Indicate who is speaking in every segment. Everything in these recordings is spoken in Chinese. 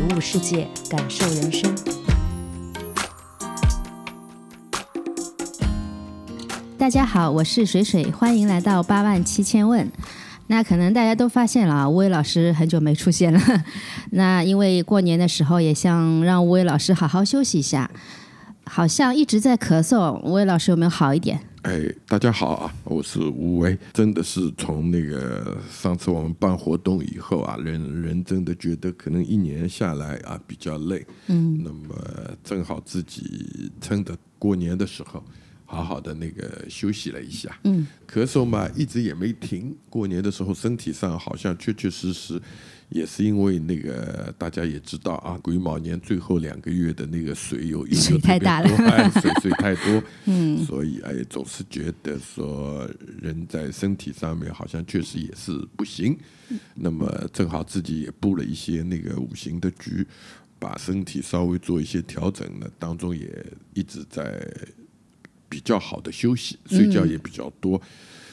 Speaker 1: 体悟世界，感受人生。大家好，我是水水，欢迎来到八万七千问。那可能大家都发现了啊，吴伟老师很久没出现了。那因为过年的时候也想让吴伟老师好好休息一下，好像一直在咳嗽。吴伟老师有没有好一点？
Speaker 2: 哎，大家好啊，我是吴为，真的是从那个上次我们办活动以后啊，人人真的觉得可能一年下来啊比较累，嗯，那么正好自己趁着过年的时候。好好的那个休息了一下，嗯，咳嗽嘛一直也没停。过年的时候身体上好像确确实实也是因为那个大家也知道啊，癸卯年最后两个月的那个水有有
Speaker 1: 水太大了，
Speaker 2: 水水太多，嗯，所以哎总是觉得说人在身体上面好像确实也是不行。那么正好自己也布了一些那个五行的局，把身体稍微做一些调整呢，当中也一直在。比较好的休息，睡觉也比较多。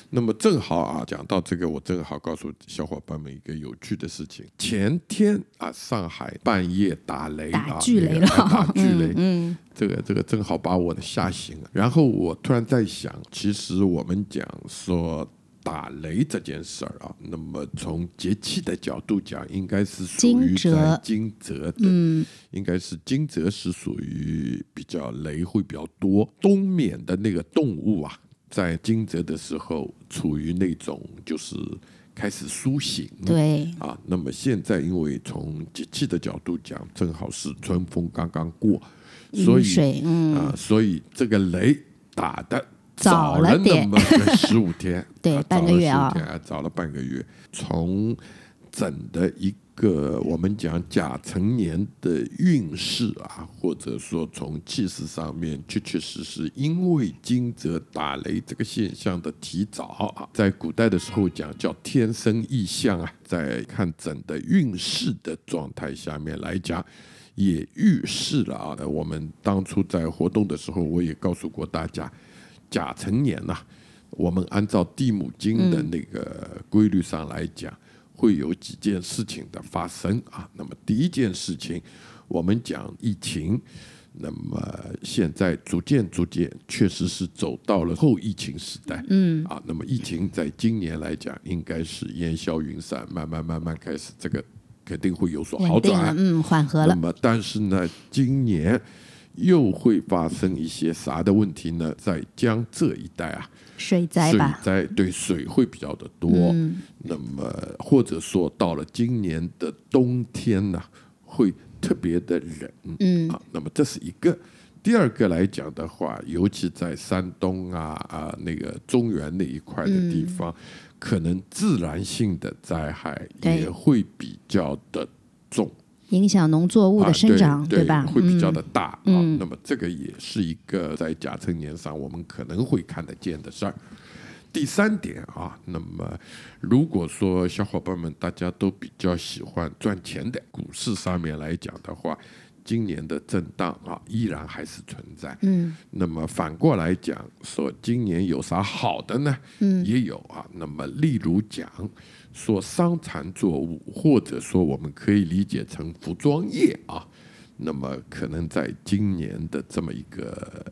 Speaker 2: 那么正好啊，讲到这个，我正好告诉小伙伴们一个有趣的事情。前天啊，上海半夜打雷啊，
Speaker 1: 打巨雷了，
Speaker 2: 打巨雷。嗯，这个这个正好把我的吓醒了。然后我突然在想，其实我们讲说。打雷这件事儿啊，那么从节气的角度讲，应该是属于在惊蛰的，嗯，应该是惊蛰是属于比较雷会比较多。冬眠的那个动物啊，在惊蛰的时候处于那种就是开始苏醒，
Speaker 1: 对
Speaker 2: 啊。那么现在因为从节气的角度讲，正好是春风刚刚过，所以啊，所以这个雷打的。早了那么十五天，
Speaker 1: 对，半个月
Speaker 2: 啊，早了半个月。从整的一个我们讲甲辰年的运势啊，或者说从气势上面，确确实实因为惊蛰打雷这个现象的提早啊，在古代的时候讲叫天生异象啊，在看整的运势的状态下面来讲，也预示了啊。我们当初在活动的时候，我也告诉过大家。甲辰年呐，我们按照地母经的那个规律上来讲，会有几件事情的发生啊。那么第一件事情，我们讲疫情，那么现在逐渐逐渐，确实是走到了后疫情时代。嗯啊，那么疫情在今年来讲，应该是烟消云散，慢慢慢慢开始，这个肯定会有所好转，
Speaker 1: 嗯，缓和了。
Speaker 2: 那么但是呢，今年。又会发生一些啥的问题呢？在江浙一带啊，
Speaker 1: 水灾
Speaker 2: 吧，水灾对水会比较的多。那么或者说到了今年的冬天呢，会特别的冷。嗯啊，那么这是一个。第二个来讲的话，尤其在山东啊啊那个中原那一块的地方，可能自然性的灾害也会比较的重。
Speaker 1: 影响农作物的生长，
Speaker 2: 对
Speaker 1: 吧？
Speaker 2: 会比较的大啊。那么这个也是一个在甲辰年上我们可能会看得见的事儿。第三点啊，那么如果说小伙伴们大家都比较喜欢赚钱的，股市上面来讲的话，今年的震荡啊依然还是存在。嗯。那么反过来讲，说今年有啥好的呢？嗯，也有啊。那么例如讲。说伤残作物，或者说我们可以理解成服装业啊，那么可能在今年的这么一个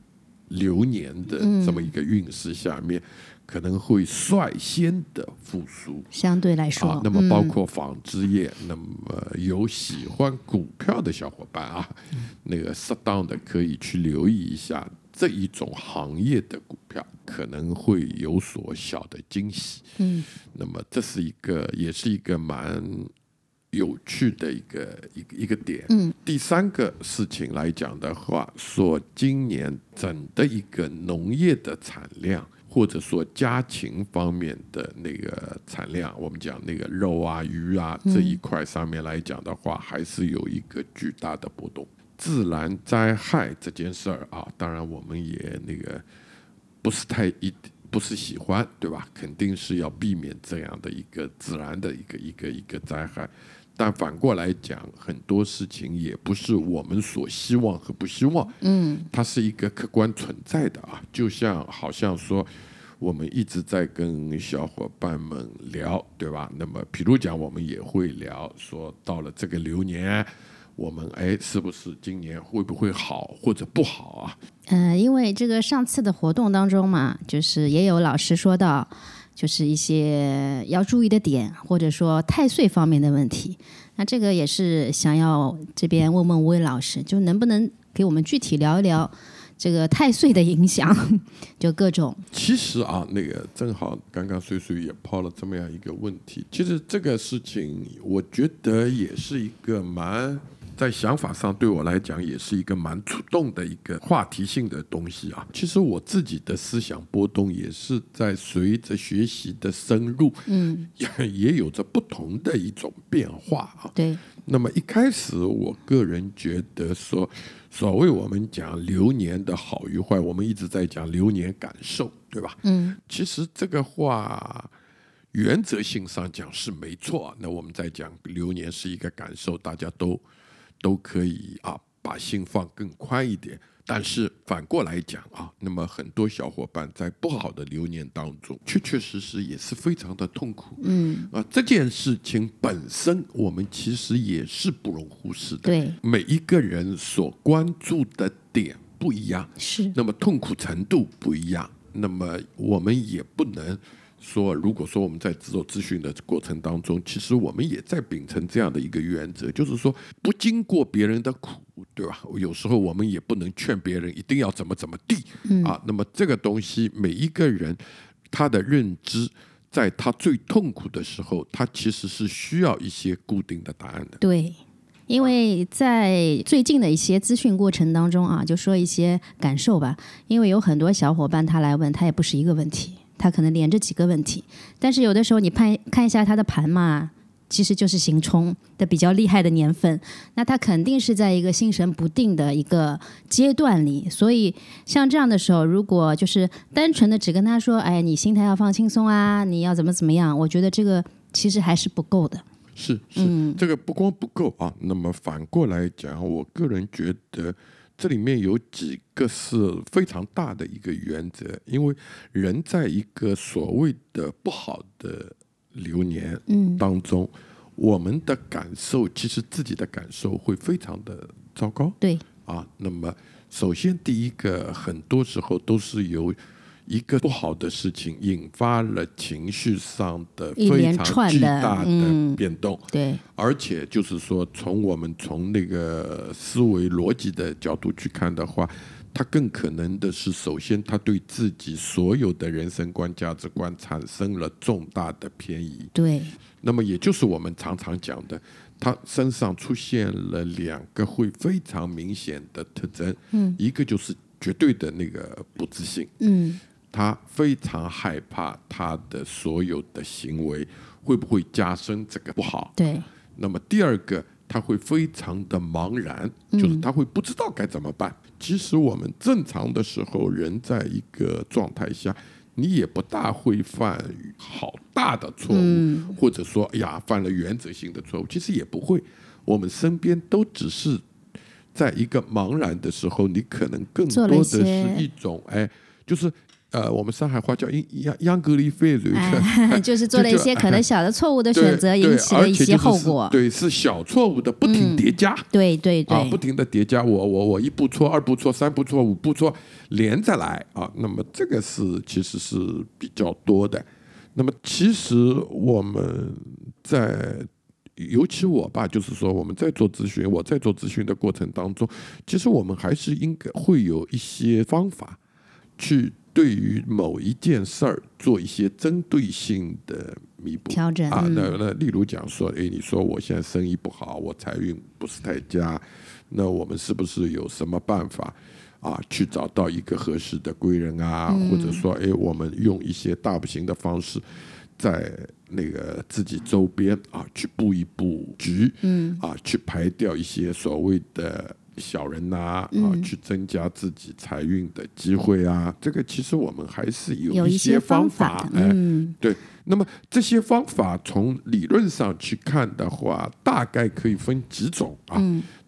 Speaker 2: 流年的这么一个运势下面，可能会率先的复苏。
Speaker 1: 相对来说，
Speaker 2: 那么包括纺织业，那么有喜欢股票的小伙伴啊，那个适当的可以去留意一下。这一种行业的股票可能会有所小的惊喜，嗯，那么这是一个，也是一个蛮有趣的一个一个一个点，嗯。第三个事情来讲的话，说今年整的一个农业的产量。或者说家禽方面的那个产量，我们讲那个肉啊、鱼啊这一块上面来讲的话，还是有一个巨大的波动。自然灾害这件事儿啊，当然我们也那个不是太一不是喜欢，对吧？肯定是要避免这样的一个自然的一个一个一个灾害。但反过来讲，很多事情也不是我们所希望和不希望，
Speaker 1: 嗯，
Speaker 2: 它是一个客观存在的啊。就像好像说，我们一直在跟小伙伴们聊，对吧？那么，比如讲，我们也会聊说，到了这个流年，我们哎，是不是今年会不会好或者不好啊？
Speaker 1: 呃，因为这个上次的活动当中嘛，就是也有老师说到，就是一些要注意的点，或者说太岁方面的问题。那这个也是想要这边问问吴伟老师，就能不能给我们具体聊一聊这个太岁的影响，就各种
Speaker 2: 其实啊，那个正好刚刚岁岁也抛了这么样一个问题。其实这个事情，我觉得也是一个蛮在想法上对我来讲，也是一个蛮触动的一个话题性的东西啊。其实我自己的思想波动也是在随着学习的深入，
Speaker 1: 嗯，
Speaker 2: 也 也有着不同的一种变化啊。
Speaker 1: 对，
Speaker 2: 那么一开始，我个人觉得说，所谓我们讲流年的好与坏，我们一直在讲流年感受，对吧？
Speaker 1: 嗯，
Speaker 2: 其实这个话原则性上讲是没错。那我们在讲流年是一个感受，大家都都可以啊，把心放更宽一点。但是反过来讲啊，那么很多小伙伴在不好的流年当中，确确实实也是非常的痛苦。
Speaker 1: 嗯，
Speaker 2: 啊，这件事情本身我们其实也是不容忽视的。
Speaker 1: 对，
Speaker 2: 每一个人所关注的点不一样，
Speaker 1: 是，
Speaker 2: 那么痛苦程度不一样，那么我们也不能说，如果说我们在做咨询的过程当中，其实我们也在秉承这样的一个原则，就是说不经过别人的苦，对吧？有时候我们也不能劝别人一定要怎么怎么地、啊。那么这个东西，每一个人他的认知。在他最痛苦的时候，他其实是需要一些固定的答案的。
Speaker 1: 对，因为在最近的一些咨询过程当中啊，就说一些感受吧。因为有很多小伙伴他来问，他也不是一个问题，他可能连着几个问题。但是有的时候你看看一下他的盘嘛，其实就是行冲的比较厉害的年份，那他肯定是在一个心神不定的一个阶段里。所以像这样的时候，如果就是单纯的只跟他说，哎，你心态要放轻松啊，你要怎么怎么样，我觉得这个其实还是不够的。
Speaker 2: 是是，这个不光不够啊。那么反过来讲，我个人觉得这里面有几个是非常大的一个原则，因为人在一个所谓的不好的流年
Speaker 1: 嗯，
Speaker 2: 当中，我们的感受其实自己的感受会非常的糟糕
Speaker 1: 对，
Speaker 2: 啊。那么首先第一个，很多时候都是由一个不好的事情引发了情绪上的非常巨大的
Speaker 1: 嗯。
Speaker 2: 变动。
Speaker 1: 对，
Speaker 2: 而且就是说，从我们从那个思维逻辑的角度去看的话，他更可能的是，首先他对自己所有的人生观、价值观产生了重大的偏移。
Speaker 1: 对，
Speaker 2: 那么也就是我们常常讲的，他身上出现了两个会非常明显的特征，
Speaker 1: 嗯，
Speaker 2: 一个就是绝对的那个不自信，
Speaker 1: 嗯，
Speaker 2: 他非常害怕他的所有的行为会不会加深这个不好，
Speaker 1: 对，
Speaker 2: 那么第二个，他会非常的茫然，就是他会不知道该怎么办。其实我们正常的时候，人在一个状态下，你也不大会犯好大的错误，或者说哎呀犯了原则性的错误，其实也不会。我们身边都只是在一个茫然的时候，你可能更多的是一种哎，就是呃，我们上海话叫央央央格里费瑞。
Speaker 1: 哎，就是做了一些可能小的错误的选择，引起了一些后果。
Speaker 2: 对，是小错误的不停叠加。
Speaker 1: 对对
Speaker 2: 啊，
Speaker 1: 对
Speaker 2: 不停的叠加，我我我一步错，二步错，三步错，五步错，连着来啊。那么这个是其实是比较多的。那么其实我们在，尤其我吧，就是说我们在做咨询，我在做咨询的过程当中，其实我们还是应该会有一些方法去对于某一件事儿做一些针对性的弥补。
Speaker 1: 调整，
Speaker 2: 啊，
Speaker 1: 嗯。
Speaker 2: 那那例如讲说，哎，你说我现在生意不好，我财运不是太佳，那我们是不是有什么办法啊，去找到一个合适的贵人啊，或者说，哎，我们用一些大不行的方式，在那个自己周边啊，去布一布局，嗯，啊，去排掉一些所谓的小人呐，啊，去增加自己财运的机会啊。这个其实我们还是有
Speaker 1: 一
Speaker 2: 些
Speaker 1: 方
Speaker 2: 法，嗯，对。那么这些方法从理论上去看的话，大概可以分几种啊。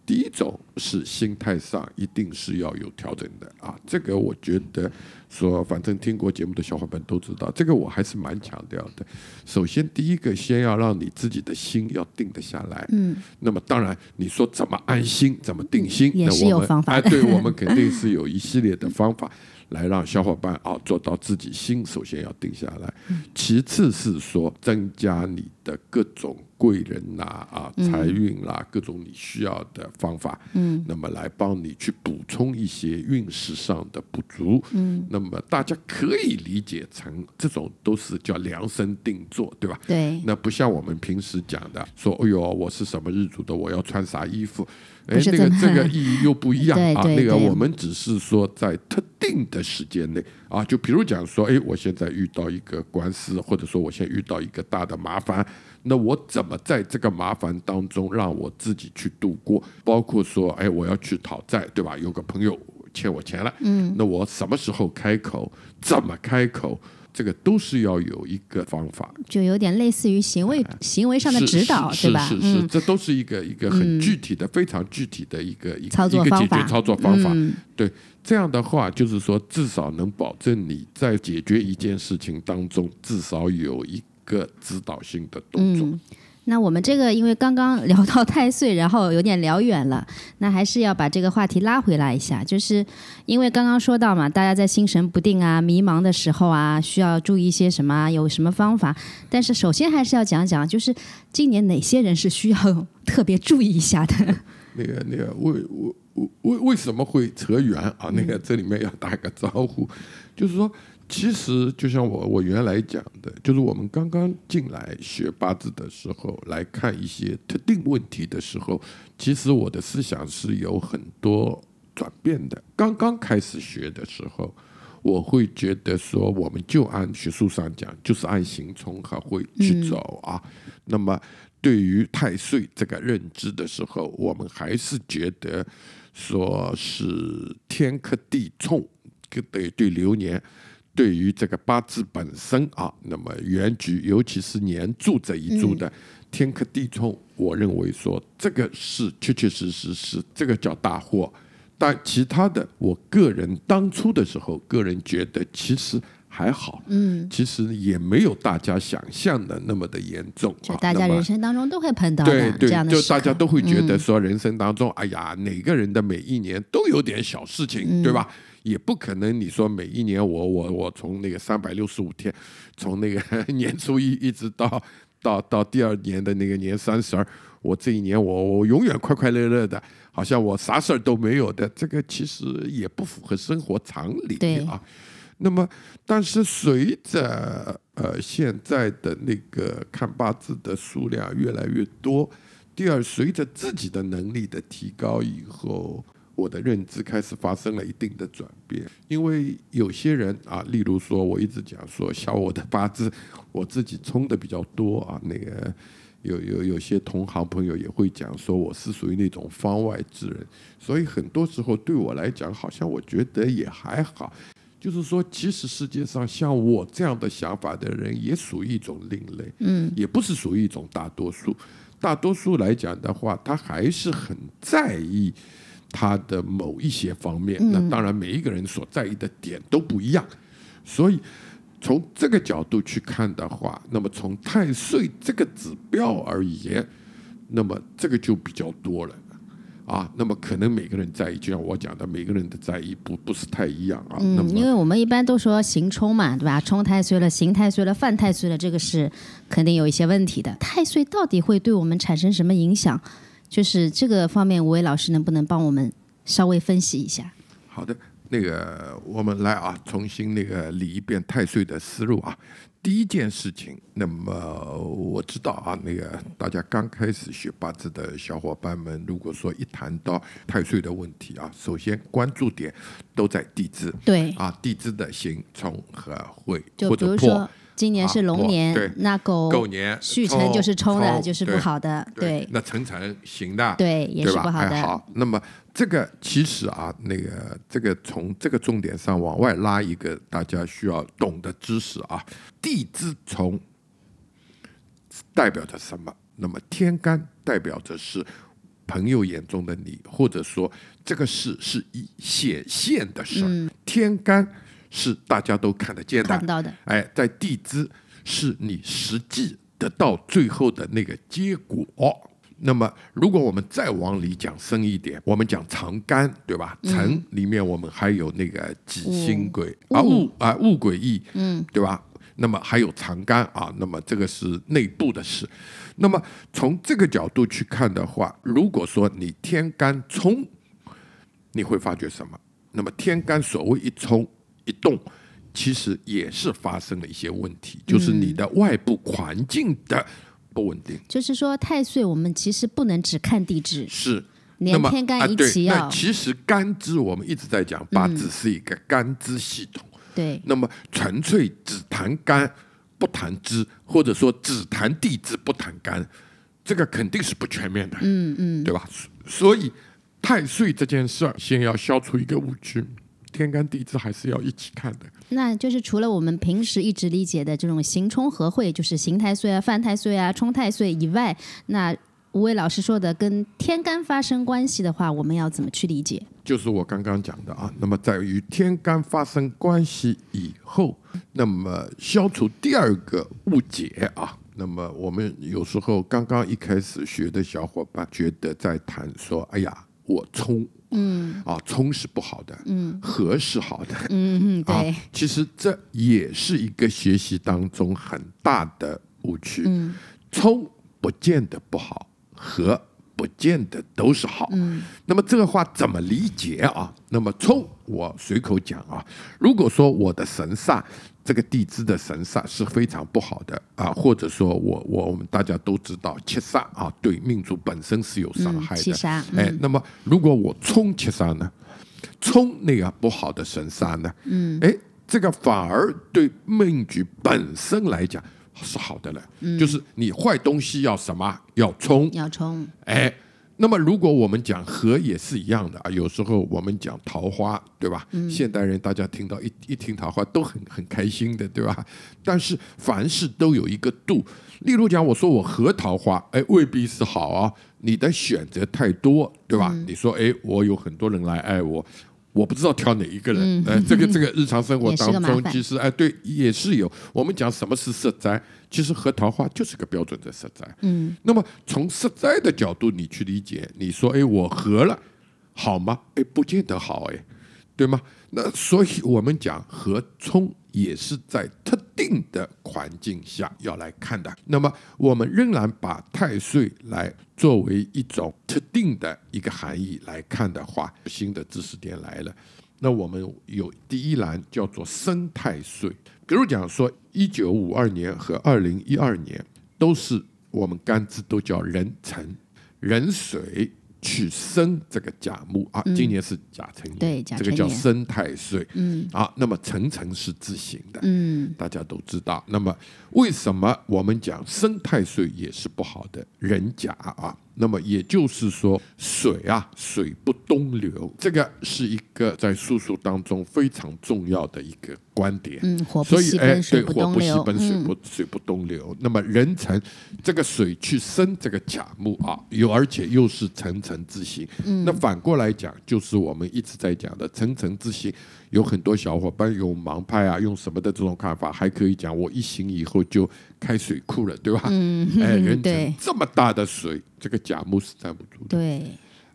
Speaker 2: 第一种是心态上一定是要有调整的啊，这个我觉得说，反正听过节目的小伙伴都知道，这个我还是蛮强调的。首先，第一个先要让你自己的心要定得下来。嗯。那么当然，你说怎么安心，怎么定心，
Speaker 1: 也是有方法。
Speaker 2: 哎，对我们肯定是有一系列的方法。来让小伙伴啊做到自己心首先要定下来，其次是说增加你的各种贵人呐啊财运啦各种你需要的方法，嗯，那么来帮你去补充一些运势上的不足，嗯，那么大家可以理解成这种都是叫量身定做，对吧？
Speaker 1: 对，
Speaker 2: 那不像我们平时讲的说，哎呦，我是什么日主的，我要穿啥衣服。哎，那个这个意义又不一样 啊。那个我们只是说在特定的时间内啊，就比如讲说，哎，我现在遇到一个官司，或者说我现在遇到一个大的麻烦，那我怎么在这个麻烦当中让我自己去度过？包括说，哎，我要去讨债，对吧？有个朋友欠我钱了，嗯，那我什么时候开口？怎么开口？这个都是要有一个方法，
Speaker 1: 就有点类似于行为行为上的指导，
Speaker 2: 对
Speaker 1: 吧？
Speaker 2: 是是是，这都是一个一个很具体的、非常具体的一个一个
Speaker 1: 一个
Speaker 2: 解决。操作方法，对这样的话，就是说至少能保证你在解决一件事情当中，至少有一个指导性的动作。
Speaker 1: 那我们这个因为刚刚聊到太岁，然后有点聊远了，那还是要把这个话题拉回来一下，就是因为刚刚说到嘛，大家在心神不定啊、迷茫的时候啊，需要注意一些什么，有什么方法？但是首先还是要讲讲，就是今年哪些人是需要特别注意一下的。
Speaker 2: 那个那个为为为为什么会扯远啊？那个这里面要打个招呼，就是说。其实就像我我原来讲的，就是我们刚刚进来学八字的时候，来看一些特定问题的时候，其实我的思想是有很多转变的。刚刚开始学的时候，我会觉得说，我们就按学术上讲，就是按行冲和会去走啊。那么对于太岁这个认知的时候，我们还是觉得说是天克地冲，对对流年。对于这个八字本身啊，那么原局，尤其是年柱这一柱的天克地冲，我认为说这个是确确实实是这个叫大祸。但其他的，我个人当初的时候，个人觉得其实还好，嗯，其实也没有大家想象的那么的严重。
Speaker 1: 就大家人生当中都会碰到
Speaker 2: 的
Speaker 1: 这样的
Speaker 2: 就大家都会觉得说，人生当中，哎呀，哪个人的每一年都有点小事情，对吧？也不可能，你说每一年我我我从那个三百六十五天，从那个 年初一一直到到到第二年的那个年三十儿，我这一年我我永远快快乐乐的，好像我啥事儿都没有的，这个其实也不符合生活常理啊。那么，但是随着呃现在的那个看八字的数量越来越多，第二随着自己的能力的提高以后。我的认知开始发生了一定的转变，因为有些人啊，例如说，我一直讲说，像我的八字，我自己冲的比较多啊，那个有有有些同行朋友也会讲说，我是属于那种方外之人，所以很多时候对我来讲，好像我觉得也还好，就是说，其实世界上像我这样的想法的人，也属于一种另类，嗯，也不是属于一种大多数，大多数来讲的话，他还是很在意。他的某一些方面，那当然每一个人所在意的点都不一样，所以从这个角度去看的话，那么从太岁这个指标而言，那么这个就比较多了啊。那么可能每个人在意，就像我讲的，每个人的在意不不是太一样啊。
Speaker 1: 嗯，因为我们一般都说行冲嘛，对吧？冲太岁了，行太岁了，犯太岁了，这个是肯定有一些问题的。太岁到底会对我们产生什么影响？就是这个方面，吴伟老师能不能帮我们稍微分析一下？
Speaker 2: 好的，那个我们来啊，重新那个理一遍太岁的思路啊。第一件事情，那么我知道啊，那个大家刚开始学八字的小伙伴们，如果说一谈到太岁的问题啊，首先关注点都在地支，
Speaker 1: 对
Speaker 2: 啊，地支的刑冲和会或者破。
Speaker 1: 今年是龙年，那狗
Speaker 2: 狗年
Speaker 1: 续辰就是冲的，就是不好的，对
Speaker 2: 那辰辰行的，
Speaker 1: 对，也？是不好的。
Speaker 2: 哎，好，那么这个其实啊，那个这个从这个重点上往外拉一个大家需要懂的知识啊，地支从代表着什么？那么天干代表着是朋友眼中的你，或者说这个事是以显现的事儿，天干是大家都看得见的，
Speaker 1: 嗯看到的，
Speaker 2: 哎，在地支是你实际得到最后的那个结果。那么，如果我们再往里讲深一点，我们讲长干，对吧？辰里面我们还有那个己辛癸啊戊啊戊癸乙，嗯，对吧？那么还有长干啊，那么这个是内部的事。那么从这个角度去看的话，如果说你天干冲，你会发觉什么？那么天干所谓一冲一动，其实也是发生了一些问题，就是你的外部环境的不稳定。
Speaker 1: 就是说太岁，我们其实不能只看地支，
Speaker 2: 是，
Speaker 1: 连
Speaker 2: 那么
Speaker 1: 天干一
Speaker 2: 啊对那
Speaker 1: 起要
Speaker 2: 其实干支我们一直在讲八字是一个干支系统，
Speaker 1: 对
Speaker 2: 那么纯粹只谈干不谈支，或者说只谈地支不谈干，这个肯定是不全面的，嗯嗯，对吧？所所以太岁这件事儿，先要消除一个误区，天干地支还是要一起看的。
Speaker 1: 那就是除了我们平时一直理解的这种刑冲合会，就是刑太岁啊、犯太岁啊、冲太岁以外，那吴伟老师说的跟天干发生关系的话，我们要怎么去理解？
Speaker 2: 就是我刚刚讲的啊，那么在与天干发生关系以后，那么消除第二个误解啊。那么我们有时候刚刚一开始学的小伙伴觉得在谈说，哎呀，我冲，嗯，啊，冲是不好的，嗯，和是好的，
Speaker 1: 嗯嗯，
Speaker 2: 啊
Speaker 1: 对，，
Speaker 2: 其实这也是一个学习当中很大的误区。嗯，冲不见得不好，和不见得都是好。嗯，那么这个话怎么理解啊？那么冲，我随口讲啊。如果说我的神煞，这个地支的神煞是非常不好的啊，或者说我我我们大家都知道七煞啊，对命主本身是有伤害的。
Speaker 1: 嗯七杀
Speaker 2: 哎，那么如果我冲七煞呢？冲那个不好的神煞呢，嗯，哎，这个反而对命局本身来讲是好的了，嗯。就是你坏东西要什么？要冲，
Speaker 1: 要冲，
Speaker 2: 哎，那么如果我们讲和也是一样的啊，有时候我们讲桃花，对吧？现代人大家听到一一听桃花都很很开心的，对吧？但是凡事都有一个度。例如讲，我说我和桃花，哎，未必是好啊。你的选择太多，对吧？你说，哎，我有很多人来爱我，我不知道挑哪一个人。呃，这个 这个日常生活当中，其实哎，对，也是有。我们讲什么是色灾，其实和桃花就是个标准的色灾。嗯，那么从色灾的角度，你去理解，你说，哎，我合了，好吗？哎，不见得好，哎，对吗？那所以我们讲和冲也是在特定的环境下要来看的。那么我们仍然把太岁来作为一种特定的一个含义来看的话，新的知识点来了。那我们有第一栏叫做生太岁，比如讲说一九五二年和二零一二年都是我们干支都叫壬辰，壬水去生这个甲木啊，今年是甲辰年，这个叫生太岁，嗯。啊，那么辰辰是自行的，
Speaker 1: 嗯，
Speaker 2: 大家都知道。那么为什么我们讲生太岁也是不好的？人甲啊，那么也就是说水啊，水不东流，这个是一个在术数当中非常重要的一个观点。
Speaker 1: 嗯，火不
Speaker 2: 所以，哎，对，火不西
Speaker 1: 不东流，
Speaker 2: 奔，水
Speaker 1: 嗯，
Speaker 2: 不水不东流。那么壬辰这个水去生这个甲木啊，又而且又是辰辰之行。
Speaker 1: 嗯
Speaker 2: 那反过来讲，就是我们一直在讲的辰辰之行。有很多小伙伴用盲派啊，用什么的这种看法，还可以讲我一行以后就开水库了，对吧？嗯，哎，壬
Speaker 1: 对
Speaker 2: 这么大的水，这个甲木是站不住的。
Speaker 1: 对，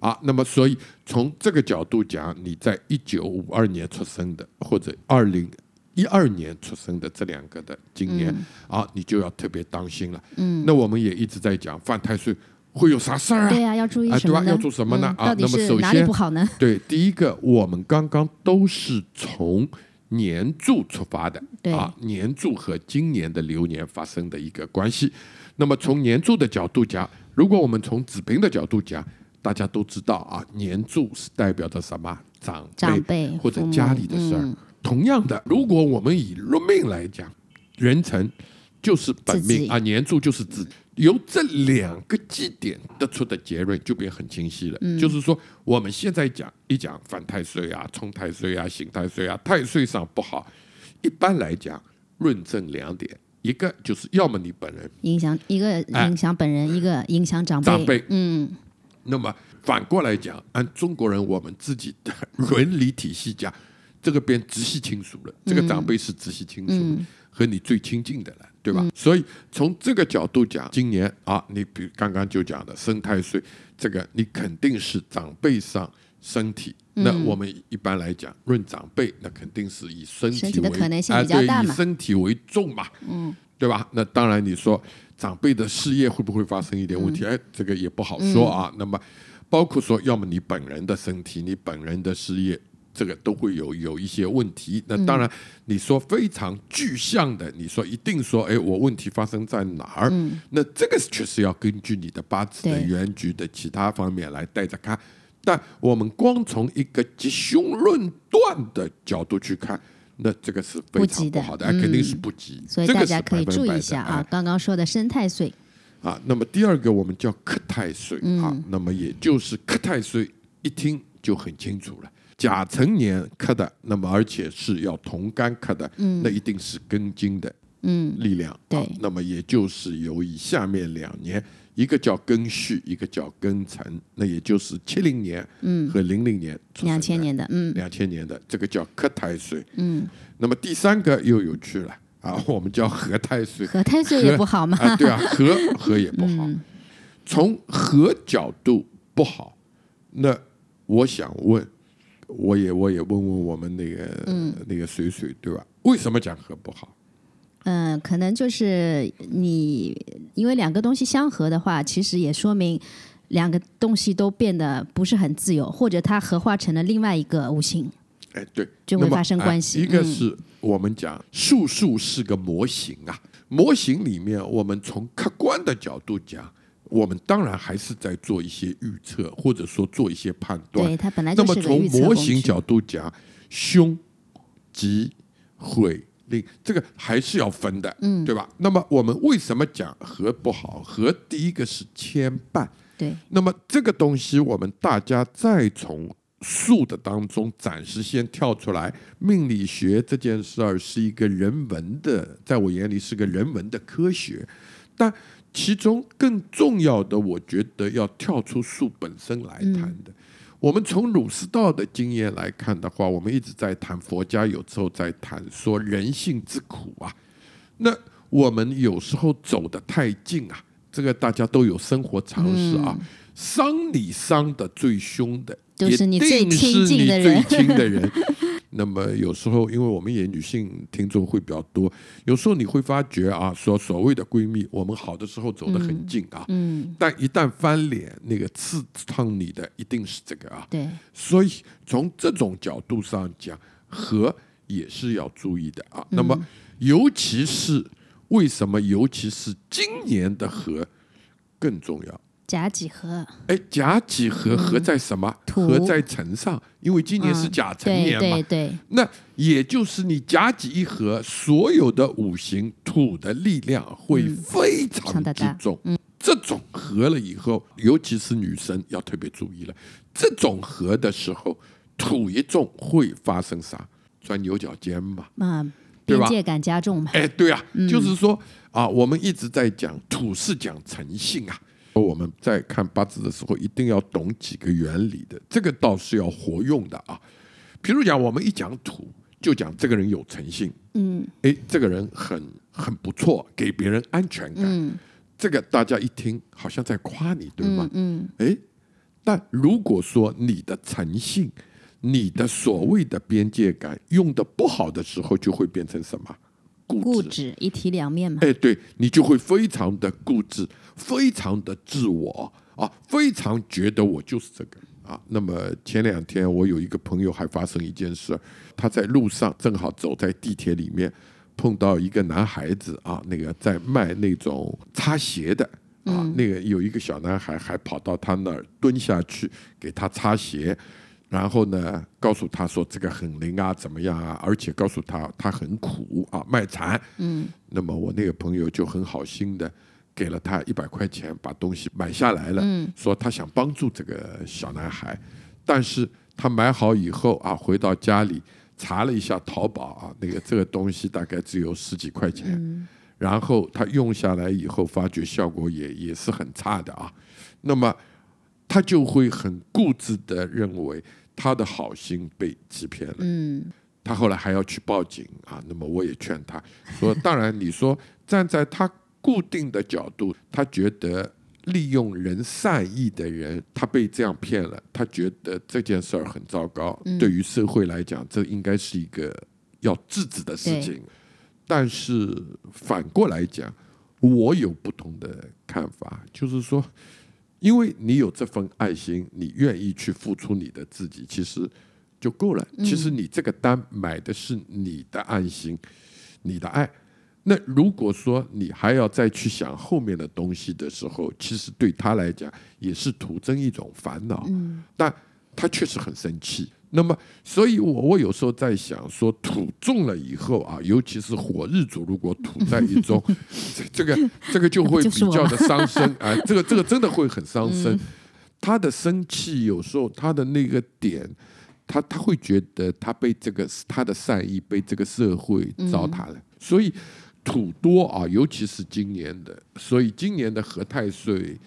Speaker 2: 啊，那么所以从这个角度讲，你在一九五二年出生的，或者二零一二年出生的这两个的今年、啊，你就要特别当心了。嗯，那我们也一直在讲犯太岁会有啥事儿啊？
Speaker 1: 对呀、要注意
Speaker 2: 啊，
Speaker 1: 什么呢？
Speaker 2: 对吧？要做什么呢？啊，那么
Speaker 1: 是哪里
Speaker 2: 首先
Speaker 1: 不好呢？
Speaker 2: 对，第一个，我们刚刚都是从年柱出发的，
Speaker 1: 对
Speaker 2: 啊，年柱和今年的流年发生的一个关系。那么从年柱的角度讲，如果我们从子平的角度讲，大家都知道啊，年柱是代表着什么？长辈
Speaker 1: 长辈
Speaker 2: 或者家里的事儿。
Speaker 1: 嗯
Speaker 2: 同样的，如果我们以论命来讲，人辰就是本命啊，年柱就是自己。由这两个基点得出的结论就变很清晰了，
Speaker 1: 嗯。
Speaker 2: 就是说我们现在讲一讲犯太岁啊、冲太岁啊、刑太岁啊，太岁上不好，一般来讲论证两点，一个就是要么你本人，
Speaker 1: 影响一个
Speaker 2: 哎。
Speaker 1: 影响本人，一个影响长辈。
Speaker 2: 长辈。
Speaker 1: 嗯，
Speaker 2: 那么反过来讲，按中国人我们自己的伦理体系讲，这个变直系亲属了，这个长辈是直系亲属，和你最亲近的人，对吧？所以从这个角度讲，今年啊，你比刚刚就讲的生太岁，这个你肯定是长辈上身体。那我们一般来讲，论长辈，那肯定是以身
Speaker 1: 身体
Speaker 2: 为
Speaker 1: 可能性
Speaker 2: 啊对以
Speaker 1: 比较大嘛
Speaker 2: 身体为重嘛，嗯，对吧？那当然，你说长辈的事业会不会发生一点问
Speaker 1: 嗯
Speaker 2: 题？哎，这个也不好说啊。那么，包括说，要么你本人的身体，你本人的事业，这个都会有有一些问题。那当然，你说非常具象的，你说一定说，哎，我问题发生在哪儿？那这个确实要根据你的八字的原局的其他方面来带着看。但我们光从一个吉凶论断的角度去看，那这个是非常不好的，哎肯定是不吉。
Speaker 1: 所以大家可以注意一下啊
Speaker 2: 哎。
Speaker 1: 刚刚说的生太岁，
Speaker 2: 啊，那么第二个我们叫克太岁、
Speaker 1: 嗯
Speaker 2: 啊，那么也就是克太岁，一听就很清楚了。甲辰年克的，那么而且是要同干克的，那一定是庚金的
Speaker 1: 嗯，
Speaker 2: 力量。
Speaker 1: 对
Speaker 2: 啊，那么也就是由以下面两年，一个叫庚戌，一个叫庚辰，那也就是七零年和零零年
Speaker 1: 两千年的，嗯
Speaker 2: 两千年的，这个叫克太岁。
Speaker 1: 嗯，
Speaker 2: 那么第三个又有趣了啊，我们叫合太岁。
Speaker 1: 合太岁也不好嘛。
Speaker 2: 啊，对啊，合合也不好。从合角度不好，那我想问，我也我也问问我们那个、那个水水对吧？为什么讲和不好？
Speaker 1: 嗯，可能就是你因为两个东西相合的话，其实也说明两个东西都变得不是很自由，或者它合化成了另外一个五行。
Speaker 2: 哎，对，
Speaker 1: 就会发生
Speaker 2: 哎
Speaker 1: 关系
Speaker 2: 一个
Speaker 1: 嗯
Speaker 2: 是我们讲术数是个模型啊，模型里面我们从客观的角度讲，我们当然还是在做一些预测，或者说做一些判断。
Speaker 1: 对，它本来
Speaker 2: 那么从
Speaker 1: 就是个预测工具。
Speaker 2: 模型角度讲，凶、吉、悔、令，这个还是要分的，嗯，对吧？那么我们为什么讲和不好？和第一个是牵绊，
Speaker 1: 对，
Speaker 2: 那么这个东西我们大家再从数的当中暂时先跳出来，命理学这件事儿是一个人文的，在我眼里是个人文的科学，但其中更重要的，我觉得要跳出术本身来谈的。我们从儒释道的经验来看的话，我们一直在谈佛家，有时候在谈说人性之苦啊。那我们有时候走得太近啊，这个大家都有生活常识啊。伤你伤的最凶的，
Speaker 1: 就是你最亲近
Speaker 2: 的人。那么有时候，因为我们也女性听众会比较多，有时候你会发觉啊，说所谓的闺蜜，我们好的时候走得很近啊，
Speaker 1: 嗯，
Speaker 2: 但一旦翻脸，那个刺痛你的一定是这个啊。
Speaker 1: 对，
Speaker 2: 所以从这种角度上讲，和也是要注意的啊。那么，尤其是为什么，尤其是今年的和更重要？
Speaker 1: 甲己合，
Speaker 2: 哎，甲己合合在什么？
Speaker 1: 土
Speaker 2: 合在辰上，因为今年是
Speaker 1: 嗯
Speaker 2: 甲辰年嘛。
Speaker 1: 对对，
Speaker 2: 那也就是你甲己一合，所有的五行土的力量会非常之重。这种合了以后，尤其是女生要特别注意了。这种合的时候，土一重会发生啥？钻牛角尖嘛。
Speaker 1: 嗯，
Speaker 2: 对吧
Speaker 1: 边界感加重嘛。
Speaker 2: 哎，对啊，就是说啊，我们一直在讲土是讲诚信啊。我们在看八字的时候，一定要懂几个原理的，这个倒是要活用的啊。比如讲，我们一讲土，就讲这个人有诚信，
Speaker 1: 嗯
Speaker 2: 哎，这个人很很不错，给别人安全感。
Speaker 1: 嗯
Speaker 2: 这个大家一听好像在夸你，对吗
Speaker 1: 嗯？嗯，
Speaker 2: 哎，但如果说你的诚信、你的所谓的边界感用的不好的时候，就会变成什么固
Speaker 1: 固执一体两面嘛。
Speaker 2: 哎，对你就会非常的固执，非常的自我啊，非常觉得我就是这个啊。那么前两天我有一个朋友还发生一件事，他在路上正好走在地铁里面，碰到一个男孩子啊，那个在卖那种擦鞋的啊，那个有一个小男孩还跑到他那儿蹲下去给他擦鞋。然后呢，告诉他说这个很灵啊，怎么样啊？而且告诉他他很苦啊，卖惨。嗯。那么我那个朋友就很好心的给了他一百块钱，把东西买下来了。嗯。说他想帮助这个小男孩，但是他买好以后啊，回到家里查了一下淘宝啊，那个这个东西大概只有十几块钱。嗯。然后他用下来以后，发觉效果也也是很差的啊。那么他就会很固执的认为。他的好心被欺骗了，嗯，他后来还要去报警啊。那么我也劝他说：“当然，你说站在他固定的角度，他觉得利用人善意的人，他被这样骗了，他觉得这件事儿很糟糕。对于社会来讲，这应该是一个要制止的事情。但是反过来讲，我有不同的看法，就是说。”因为你有这份爱心，你愿意去付出你的自己，其实就够了。其实你这个单买的是你的爱心，你的爱。那如果说你还要再去想后面的东西的时候，其实对他来讲也是徒增一种烦恼。但他确实很生气。那么，所以我我有时候在想，说土种了以后啊，尤其是火日主，如果土在一中，这个这个就会比较的伤身啊，这个这个真的会很伤身。他的生气有时候他的那个点，他他会觉得他被这个他的善意被这个社会糟蹋了。所以土多啊，尤其是今年的，所以今年的何太岁。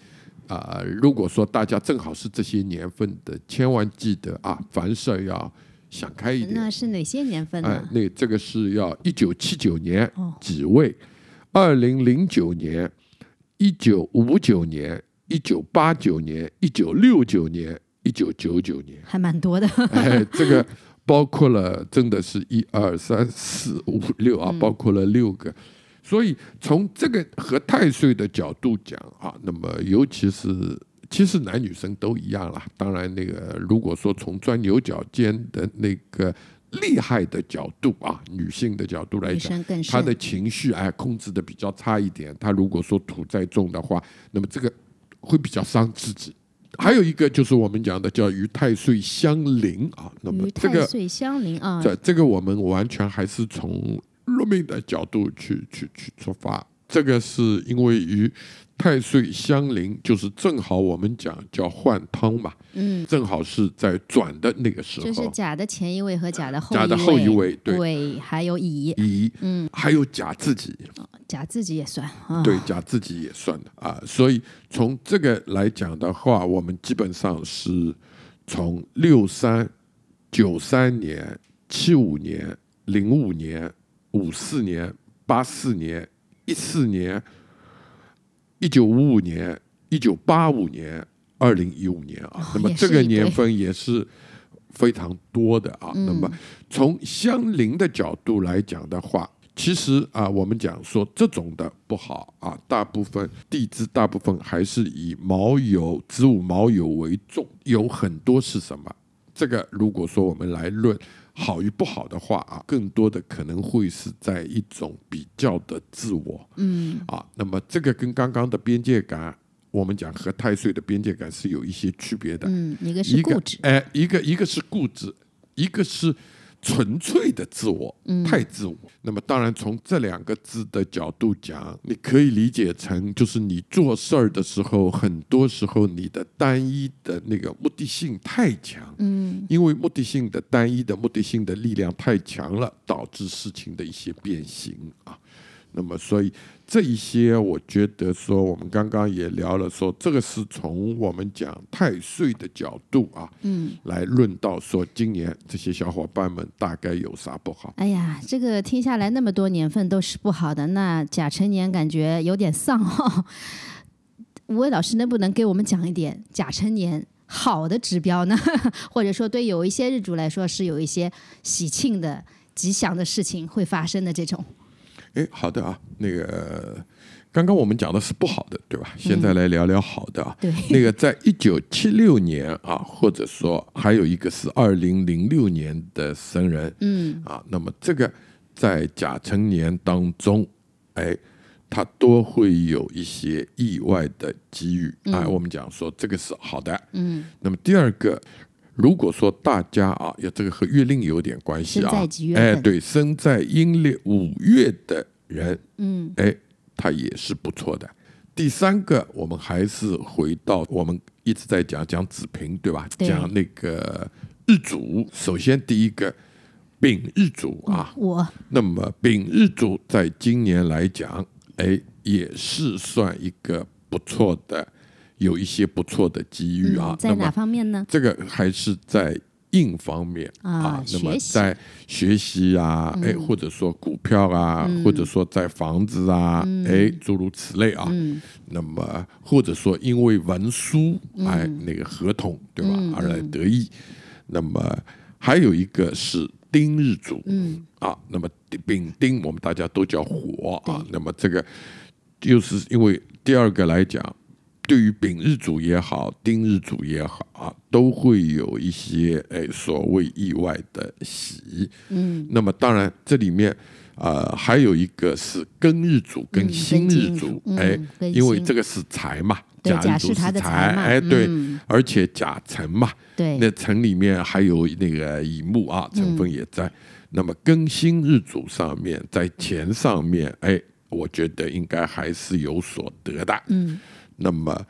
Speaker 2: 啊，如果说大家正好是这些年份的，千万记得啊，凡事要想开一点。
Speaker 1: 那是哪些年份呢？哎，
Speaker 2: 那这个是要一九七九年几位，二零零九年，一九五九年，一九八九年，一九六九年，一九九九年，
Speaker 1: 还蛮多的。
Speaker 2: 哎，这个包括了，真的是一二三四五六啊，包括了六个。所以从这个和太岁的角度讲啊，那么尤其是其实男女生都一样啦。当然，那个如果说从钻牛角尖的那个厉害的角度啊，女性的角度来讲，她的情绪哎控制的比较差一点。她如果说土再重的话，那么这个会比较伤自己。还有一个就是我们讲的叫与太岁相邻啊，那么这个
Speaker 1: 岁相邻啊，
Speaker 2: 这这个我们完全还是从。入命的角度去去去出发，这个是因为与太岁相邻，就是正好我们讲叫换汤嘛，嗯，正好是在转的那个时候，
Speaker 1: 就是甲的前一位和甲的后
Speaker 2: 甲的后一位，
Speaker 1: 对，还有乙。
Speaker 2: 乙，嗯，还有甲自己，
Speaker 1: 甲自己也算，
Speaker 2: 对，甲自己也算的啊，所以从这个来讲的话，我们基本上是从六三九三年、七五年、零五年。五四年、八四年、一四年、一九五五年、一九八五年、二零一五年啊，那么这个年份也是非常多的啊。那么从相邻的角度来讲的话，其实啊，我们讲说这种的不好啊，大部分地支大部分还是以卯酉子午卯酉为重，有很多是什么？这个如果说我们来论。好与不好的话啊，更多的可能会是在一种比较的自我，嗯。啊，那么这个跟刚刚的边界感，我们讲和太岁的边界感是有一些区别的，
Speaker 1: 嗯，一个是固执，
Speaker 2: 哎，一个一个是固执，一个是。纯粹的自我，太自我。那么，当然从这两个字的角度讲，你可以理解成，就是你做事儿的时候，很多时候你的单一的那个目的性太强。嗯，因为目的性的单一的目的性的力量太强了，导致事情的一些变形啊。那么，所以这一些，我觉得说，我们刚刚也聊了，说这个是从我们讲太岁的角度啊，嗯，来论到说今年这些小伙伴们大概有啥不好？
Speaker 1: 哎呀，这个听下来那么多年份都是不好的，那甲辰年感觉有点丧哈。吴伟老师能不能给我们讲一点甲辰年好的指标呢？或者说，对有一些日主来说是有一些喜庆的、吉祥的事情会发生的这种？
Speaker 2: 哎，好的啊，那个刚刚我们讲的是不好的，对吧？现在来聊聊好的啊。
Speaker 1: 对
Speaker 2: 那个在一九七六年啊，或者说还有一个是二零零六年的生人，
Speaker 1: 嗯
Speaker 2: 啊，那么这个在甲辰年当中，哎，他都会有一些意外的机遇啊。我们讲说这个是好的。
Speaker 1: 嗯，
Speaker 2: 那么第二个，如果说大家啊，有这个和月令有点关系啊哎，对，生在阴历五月的人，
Speaker 1: 嗯。
Speaker 2: 哎，他也是不错的。第三个，我们还是回到我们一直在讲讲子平，对吧？
Speaker 1: 对。
Speaker 2: 讲那个日主，首先第一个丙日主啊，
Speaker 1: 我。
Speaker 2: 那么丙日主在今年来讲，哎，也是算一个不错的，有一些不错的机遇啊。
Speaker 1: 嗯在哪方面呢？
Speaker 2: 这个还是在硬方面
Speaker 1: 啊
Speaker 2: 那么在学习啊，哎、或者说股票啊，或者说在房子啊，哎、诸如此类啊。
Speaker 1: 嗯。
Speaker 2: 那么或者说因为文书，哎，那个合同对吧，
Speaker 1: 嗯
Speaker 2: 而来得意。那么还有一个是丁日主，
Speaker 1: 嗯。
Speaker 2: 啊，那么丙丁我们大家都叫火啊，那么这个就是因为第二个来讲，对于丙日主也好，丁日主也好啊，都会有一些哎所谓意外的喜。
Speaker 1: 嗯，
Speaker 2: 那么当然这里面。呃，还有一个是庚日主跟
Speaker 1: 嗯
Speaker 2: 辛
Speaker 1: 日
Speaker 2: 日主哎、因为这个是财嘛，甲日主
Speaker 1: 是他的
Speaker 2: 财，哎，对，
Speaker 1: 嗯
Speaker 2: 而且甲辰嘛，
Speaker 1: 对，
Speaker 2: 那辰里面还有那个乙木啊成分也在。那么庚辛日主上面，在钱上面，哎，我觉得应该还是有所得的。
Speaker 1: 嗯
Speaker 2: 那么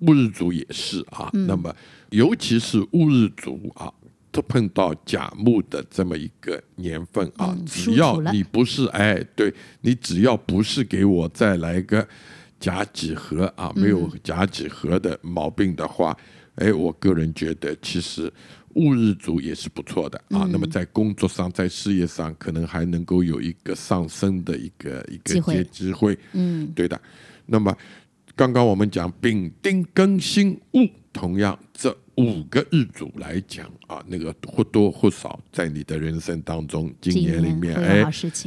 Speaker 2: 戊日主也是啊，那么尤其是戊日主啊。都碰到甲木的这么一个年份啊，
Speaker 1: 嗯
Speaker 2: 只要你不是哎，对你只要不是给我再来个甲几何啊，没有甲几何的毛病的话，哎，我个人觉得其实戊日主也是不错的啊。那么在工作上，在事业上，可能还能够有一个上升的一个一个
Speaker 1: 机会
Speaker 2: 机机会。
Speaker 1: 嗯
Speaker 2: 对的。那么刚刚我们讲丙丁庚辛戊，同样这五个日主来讲啊，那个或多或少在你的人生当中，今
Speaker 1: 今
Speaker 2: 年里面，哎。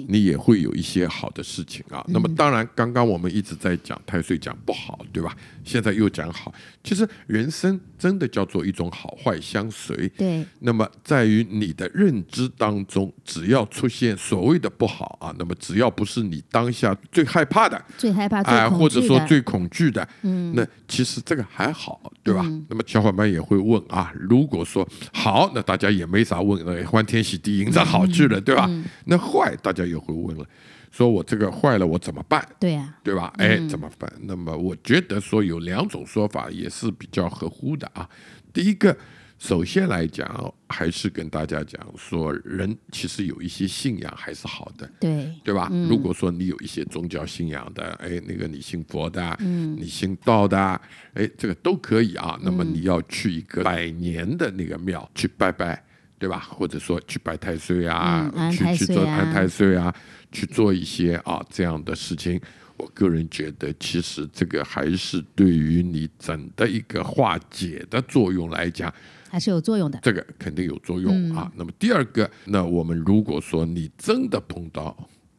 Speaker 2: 你也会有一些好的事情啊。那么当然，刚刚我们一直在讲太岁讲不好，对吧？现在又讲好，其实人生真的叫做一种好坏相随。
Speaker 1: 对，
Speaker 2: 那么在于你的认知当中，只要出现所谓的不好啊，那么只要不是你当下最害怕的，
Speaker 1: 最害怕、最
Speaker 2: 哎，
Speaker 1: 恐
Speaker 2: 或者说最恐惧的，嗯，那其实这个还好，对吧？那么小伙伴也会问啊，如果说好，那大家也没啥问，那欢天喜地迎着好去了，对吧？那坏，大家也会问了，说我这个坏了，我怎么办？
Speaker 1: 对啊，
Speaker 2: 对吧？哎，怎么办？那么我觉得说有两种说法也是比较合乎的啊。第一个，首先来讲，还是跟大家讲说，人其实有一些信仰还是好的，
Speaker 1: 对，
Speaker 2: 对吧？如果说你有一些宗教信仰的，哎，那个你信佛的，你信道的，哎，这个都可以啊。那么你要去一个百年的那个庙去拜拜，对吧？或者说去拜太岁啊，去去做安太岁啊，去做一些啊这样的事情。我个人觉得，其实这个还是对于你整的一个化解的作用来讲，
Speaker 1: 还是有作用的。
Speaker 2: 这个肯定有作用啊。那么第二个，那我们如果说你真的碰到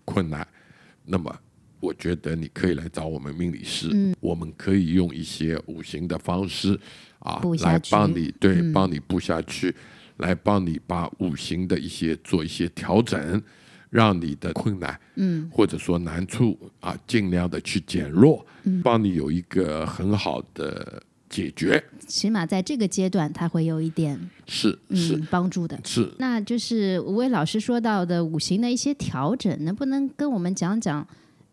Speaker 2: 困难，那么我觉得你可以来找我们命理师，我们可以用一些五行的方式啊来帮你对，帮你布下去，来帮你把五行的一些做一些调整。让你的困难，嗯，或者说难处啊，尽量的去减弱，帮你有一个很好的解决，
Speaker 1: 起码在这个阶段，他会有一点
Speaker 2: 是是
Speaker 1: 嗯帮助的。
Speaker 2: 是，
Speaker 1: 那就是吴伟老师说到的五行的一些调整，能不能跟我们讲讲？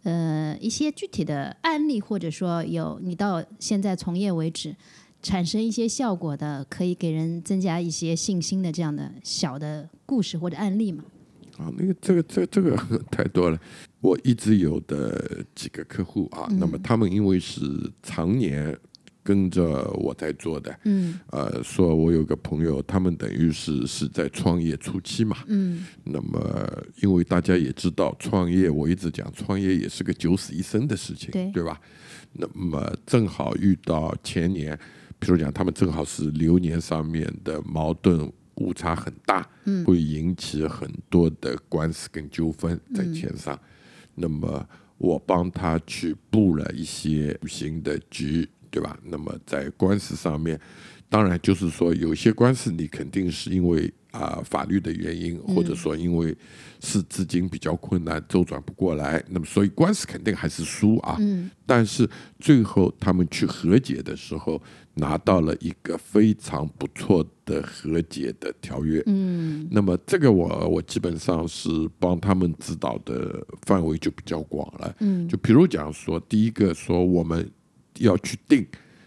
Speaker 1: 呃，一些具体的案例，或者说有你到现在从业为止产生一些效果的，可以给人增加一些信心的这样的小的故事或者案例吗？
Speaker 2: 啊，那个这个这个这个太多了。我一直有的几个客户啊，那么他们因为是常年跟着我在做的，
Speaker 1: 嗯。
Speaker 2: 呃，说我有个朋友，他们等于是是在创业初期嘛，
Speaker 1: 嗯。
Speaker 2: 那么因为大家也知道，创业我一直讲，创业也是个九死一生的事情，
Speaker 1: 对。
Speaker 2: 吧？那么正好遇到前年，比如讲他们正好是流年上面的矛盾误差很大，会引起很多的官司跟纠纷在钱上。那么我帮他去布了一些五行的局，对吧？那么在官司上面，当然就是说有些官司你肯定是因为啊、法律的原因，或者说因为是资金比较困难周转不过来，那么所以官司肯定还是输啊。
Speaker 1: 嗯
Speaker 2: 但是最后他们去和解的时候，拿到了一个非常不错的和解的条约。
Speaker 1: 嗯
Speaker 2: 那么这个我我基本上是帮他们指导的范围就比较广了。
Speaker 1: 嗯
Speaker 2: 就比如讲说，第一个说我们要去定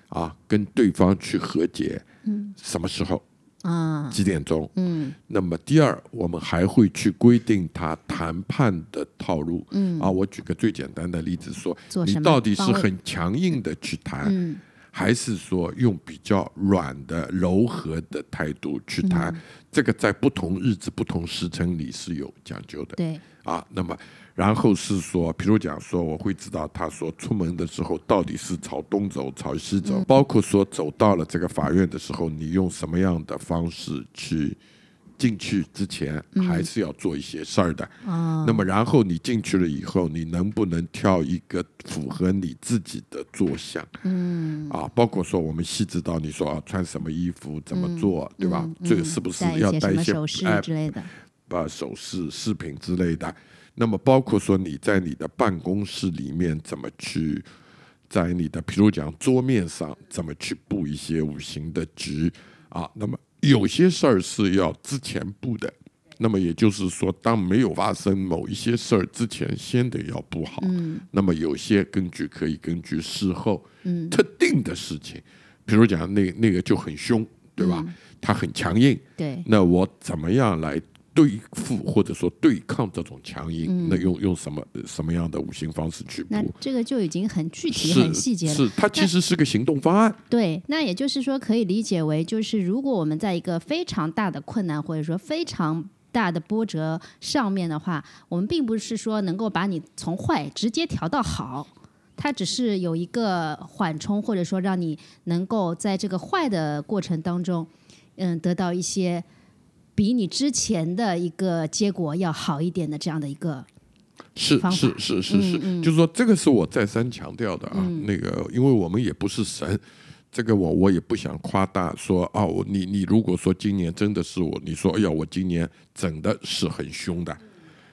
Speaker 2: 啊，跟对方去和解，
Speaker 1: 嗯
Speaker 2: 什么时候
Speaker 1: 啊
Speaker 2: 几点钟？
Speaker 1: 嗯
Speaker 2: 那么第二，我们还会去规定他谈判的套路。
Speaker 1: 嗯
Speaker 2: 啊，我举个最简单的例子说，你到底是很强硬的去谈，
Speaker 1: 嗯
Speaker 2: 还是说用比较软的、柔和的态度去谈？
Speaker 1: 嗯
Speaker 2: 这个在不同日子、不同时辰里是有讲究的
Speaker 1: 对
Speaker 2: 啊。那么，然后是说，比如讲说，我会知道他说出门的时候到底是朝东走、朝西走，
Speaker 1: 嗯
Speaker 2: 包括说走到了这个法院的时候，你用什么样的方式去。进去之前还是要做一些事儿的，
Speaker 1: 啊
Speaker 2: 那么然后你进去了以后，你能不能挑一个符合你自己的坐向？
Speaker 1: 嗯
Speaker 2: 啊，包括说我们细致到你说啊，穿什么衣服，怎么做，对吧？
Speaker 1: 嗯
Speaker 2: 这个是不是要带一些
Speaker 1: 首饰
Speaker 2: 哎
Speaker 1: 之类的？
Speaker 2: 把首饰、饰品之类的？那么包括说你在你的办公室里面怎么去，在你的比如讲桌面上怎么去布一些五行的局啊？那么有些事儿是要之前布的。那么也就是说，当没有发生某一些事儿之前，先得要布好。
Speaker 1: 嗯
Speaker 2: 那么有些根据可以根据事后
Speaker 1: 嗯
Speaker 2: 特定的事情，比如讲那那个就很凶，对吧？
Speaker 1: 嗯
Speaker 2: 他很强硬，
Speaker 1: 对
Speaker 2: 那我怎么样来对付或者说对抗这种强硬？
Speaker 1: 嗯
Speaker 2: 那用用什么什么样的五行方式去
Speaker 1: 那？这个就已经很具体、很细节了。
Speaker 2: 是，它其实是个行动方案。
Speaker 1: 对，那也就是说，可以理解为，就是如果我们在一个非常大的困难或者说非常大的波折上面的话，我们并不是说能够把你从坏直接调到好，它只是有一个缓冲，或者说让你能够在这个坏的过程当中，嗯，得到一些比你之前的一个结果要好一点的这样的一个，
Speaker 2: 是是是是是，
Speaker 1: 嗯嗯
Speaker 2: 就是说这个是我再三强调的啊。
Speaker 1: 嗯
Speaker 2: 那个，因为我们也不是神，这个我我也不想夸大说啊，我你你如果说今年真的是我，你说哎呀，我今年整的是很凶的，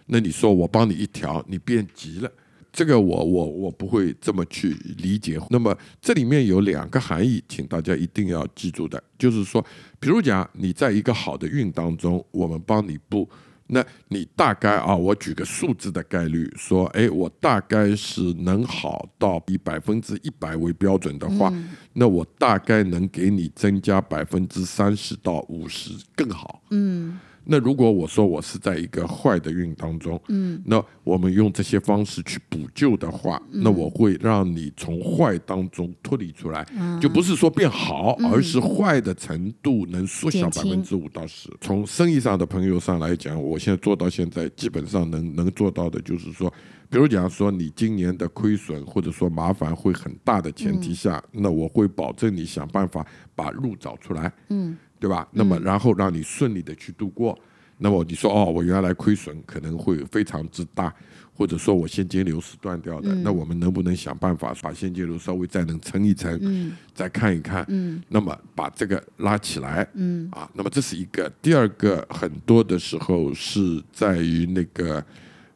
Speaker 2: 那你说我帮你一调，你变急了。这个我我我不会这么去理解。那么这里面有两个含义，请大家一定要记住的，就是说，比如讲你在一个好的运当中，我们帮你布，那你大概啊，我举个数字的概率，说，哎，我大概是能好到以百分之一百为标准的话，那我大概能给你增加百分之三十到五十更好。
Speaker 1: 嗯
Speaker 2: 那如果我说我是在一个坏的运当中，
Speaker 1: 嗯。
Speaker 2: 那我们用这些方式去补救的话，那我会让你从坏当中脱离出来，
Speaker 1: 嗯
Speaker 2: 就不是说变好，而是坏的程度能缩小百分之五到十。从生意上的朋友上来讲，我现在做到现在，基本上能能做到的就是说，比如讲说你今年的亏损或者说麻烦会很大的前提下，那我会保证你想办法把路找出来。
Speaker 1: 嗯
Speaker 2: 对吧？那么然后让你顺利的去度过。那么你说哦，我原来亏损可能会非常之大，或者说我现金流是断掉的，那我们能不能想办法把现金流稍微再能撑一撑，
Speaker 1: 嗯
Speaker 2: 再看一看，
Speaker 1: 嗯
Speaker 2: 那么把这个拉起来
Speaker 1: 嗯
Speaker 2: 啊？那么这是一个。第二个，很多的时候是在于那个。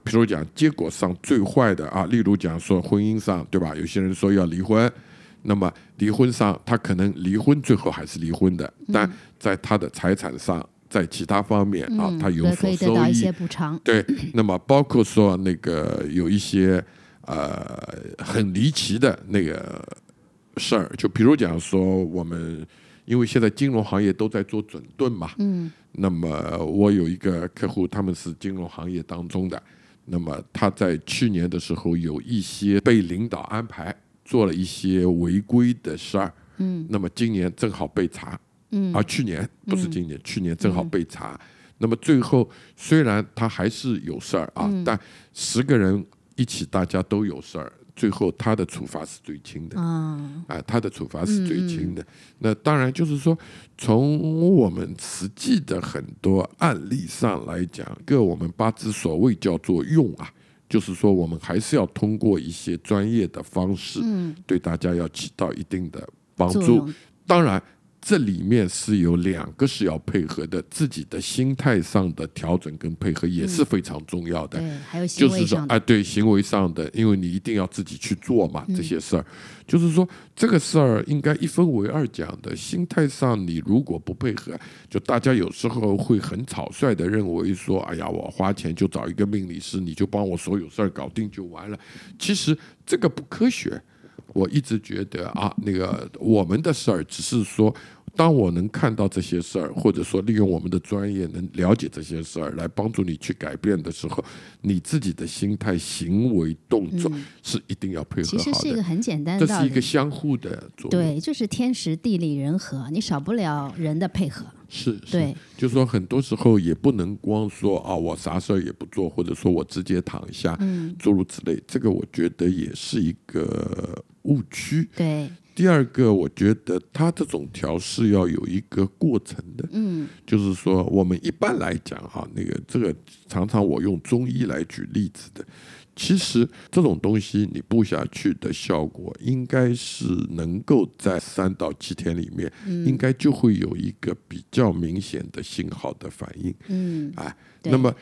Speaker 2: 比如讲结果上最坏的啊，例如讲说婚姻上，对吧？有些人说要离婚，那么离婚上他可能离婚最后还是离婚的，但在他的财产上，在其他方面啊，
Speaker 1: 嗯，
Speaker 2: 他有所收益
Speaker 1: 以得到一些，补偿。
Speaker 2: 对，那么包括说那个有一些呃很离奇的那个事儿，就比如讲说我们因为现在金融行业都在做整顿嘛，
Speaker 1: 嗯。
Speaker 2: 那么我有一个客户，他们是金融行业当中的，那么他在去年的时候有一些被领导安排做了一些违规的事儿，
Speaker 1: 嗯。
Speaker 2: 那么今年正好被查，
Speaker 1: 嗯。
Speaker 2: 啊，去年不是今年，去年正好被查。那么最后虽然他还是有事儿啊，
Speaker 1: 嗯。
Speaker 2: 但十个人一起大家都有事儿，最后他的处罚是最轻的。
Speaker 1: 啊。
Speaker 2: 啊，他的处罚是最轻
Speaker 1: 嗯
Speaker 2: 的。那当然就是说，从我们实际的很多案例上来讲，个我们八字所谓叫做用啊，就是说我们还是要通过一些专业的方式，
Speaker 1: 嗯，
Speaker 2: 对大家要起到一定的帮助。当然，这里面是有两个是要配合的，自己的心态上的调整跟配合也是非常重要的。
Speaker 1: 对，还有行
Speaker 2: 就是说，
Speaker 1: 为上的，
Speaker 2: 哎，对行为上的，因为你一定要自己去做嘛，
Speaker 1: 嗯
Speaker 2: 这些事儿，就是说这个事儿应该一分为二讲的。心态上，你如果不配合，就大家有时候会很草率的认为说，哎呀，我花钱就找一个命理师，你就帮我所有事儿搞定就完了。其实这个不科学。我一直觉得啊，那个我们的事儿只是说，当我能看到这些事儿，或者说利用我们的专业能了解这些事儿，来帮助你去改变的时候，你自己的心态、行为、动作是一定要配合
Speaker 1: 嗯其实。是一个很简单的道
Speaker 2: 这是一个。相互的作用。
Speaker 1: 对，就是天时地利人和，你少不了人的配合。
Speaker 2: 是，是
Speaker 1: 对，
Speaker 2: 就说很多时候也不能光说啊，我啥事儿也不做，或者说我直接躺下，
Speaker 1: 嗯，
Speaker 2: 诸如此类。这个我觉得也是一个误区。
Speaker 1: 对，
Speaker 2: 第二个，我觉得它这种调试要有一个过程的，
Speaker 1: 嗯。
Speaker 2: 就是说，我们一般来讲哈，那个这个常常我用中医来举例子的，其实这种东西你布下去的效果，应该是能够在三到七天里面，
Speaker 1: 嗯。
Speaker 2: 应该就会有一个比较明显的信号的反应，
Speaker 1: 嗯。
Speaker 2: 哎，那么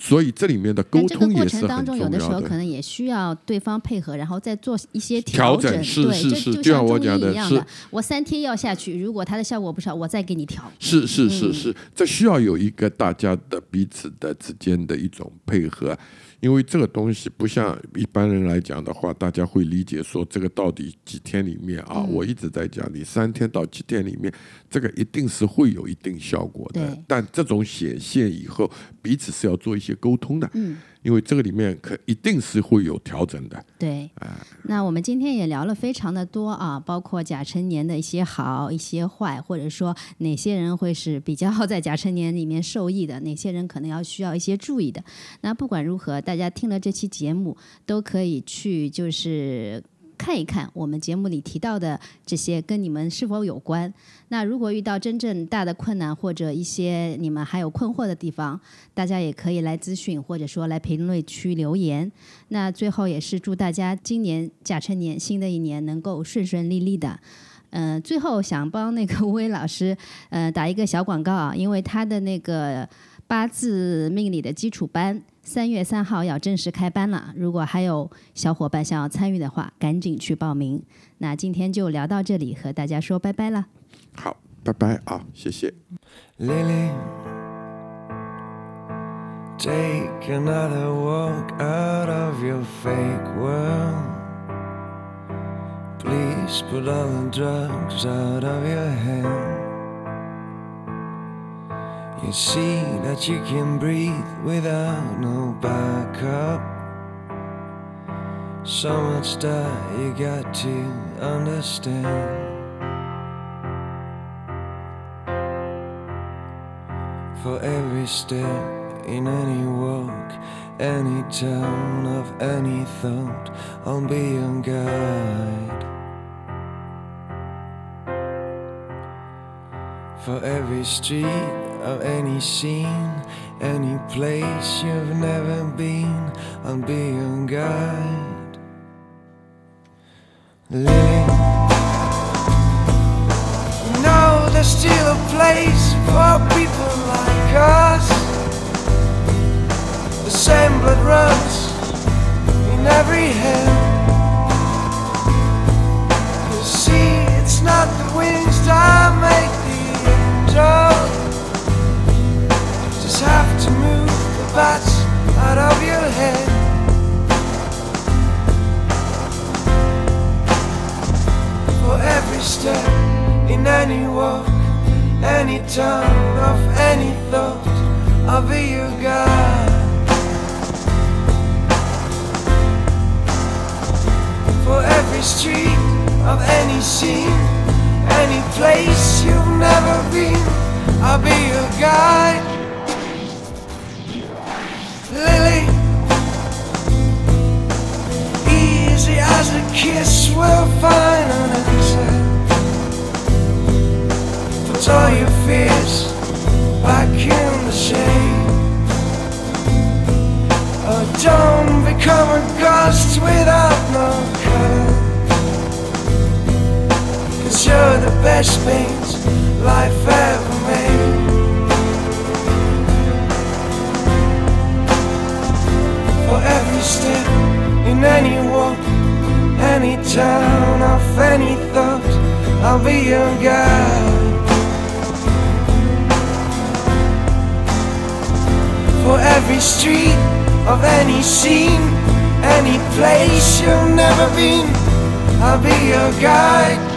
Speaker 2: 所以这里面的沟
Speaker 1: 但这个过
Speaker 2: 通也是
Speaker 1: 程当中，
Speaker 2: 很重要
Speaker 1: 有的。时候可能也需要对方配合，然后再做一些
Speaker 2: 调
Speaker 1: 整。
Speaker 2: 整是
Speaker 1: 对，这
Speaker 2: 是是就像我讲的是
Speaker 1: 医一样的，我三天要下去，如果它的效果不好，我再给你调。
Speaker 2: 是是
Speaker 1: 嗯。
Speaker 2: 是是，这需要有一个大家的彼此的之间的一种配合，因为这个东西不像一般人来讲的话，大家会理解说这个到底几天里面啊，
Speaker 1: 嗯。
Speaker 2: 我一直在讲，你三天到七天里面，这个一定是会有一定效果的，但这种显现以后，彼此是要做一些沟通的，
Speaker 1: 嗯，
Speaker 2: 因为这个里面可一定是会有调整的，
Speaker 1: 对，
Speaker 2: 啊
Speaker 1: 那我们今天也聊了非常的多啊，包括甲辰年的一些好、一些坏，或者说哪些人会是比较在甲辰年里面受益的，哪些人可能要需要一些注意的。那不管如何，大家听了这期节目，都可以去就是。看一看我们节目里提到的这些跟你们是否有关。那如果遇到真正大的困难或者一些你们还有困惑的地方，大家也可以来咨询，或者说来评论区留言。那最后也是祝大家今年甲辰年新的一年能够顺顺利利的。呃，最后想帮那个吴伟老师呃打一个小广告啊，因为他的那个八字命理的基础班三月三号要正式开班了。如果还有小伙伴想要参与的话，赶紧去报名。那今天就聊到这里，和大家说拜拜了。
Speaker 2: 好，拜拜啊，谢谢。
Speaker 3: Lily, take another walk out of your fake world. Please put all the drugs out of your head. You see that you can breathe without no backup. So much that you got to understand. For every step in any walk, any town of any thought, I'll be your guide. For every street of any scene, any place you've never been, I'll be your guide. Lily. No, there's still a place for people like us. The same blood runs in every hand. You see, it's not the wings that make the angel. Move out of your head. For every step in any walk, any town of any thought, I'll be your guide. For every street of any scene, any place you've never been, I'll be your guide lily. Easy as a kiss will find an answer. Put all your fears back in the shade. Oh, don't become a ghost without no color. Cause you're the best things life ever. Every step in any walk, any town, of any thought, I'll be your guide. For every street of any scene, any place you've never been, I'll be your guide.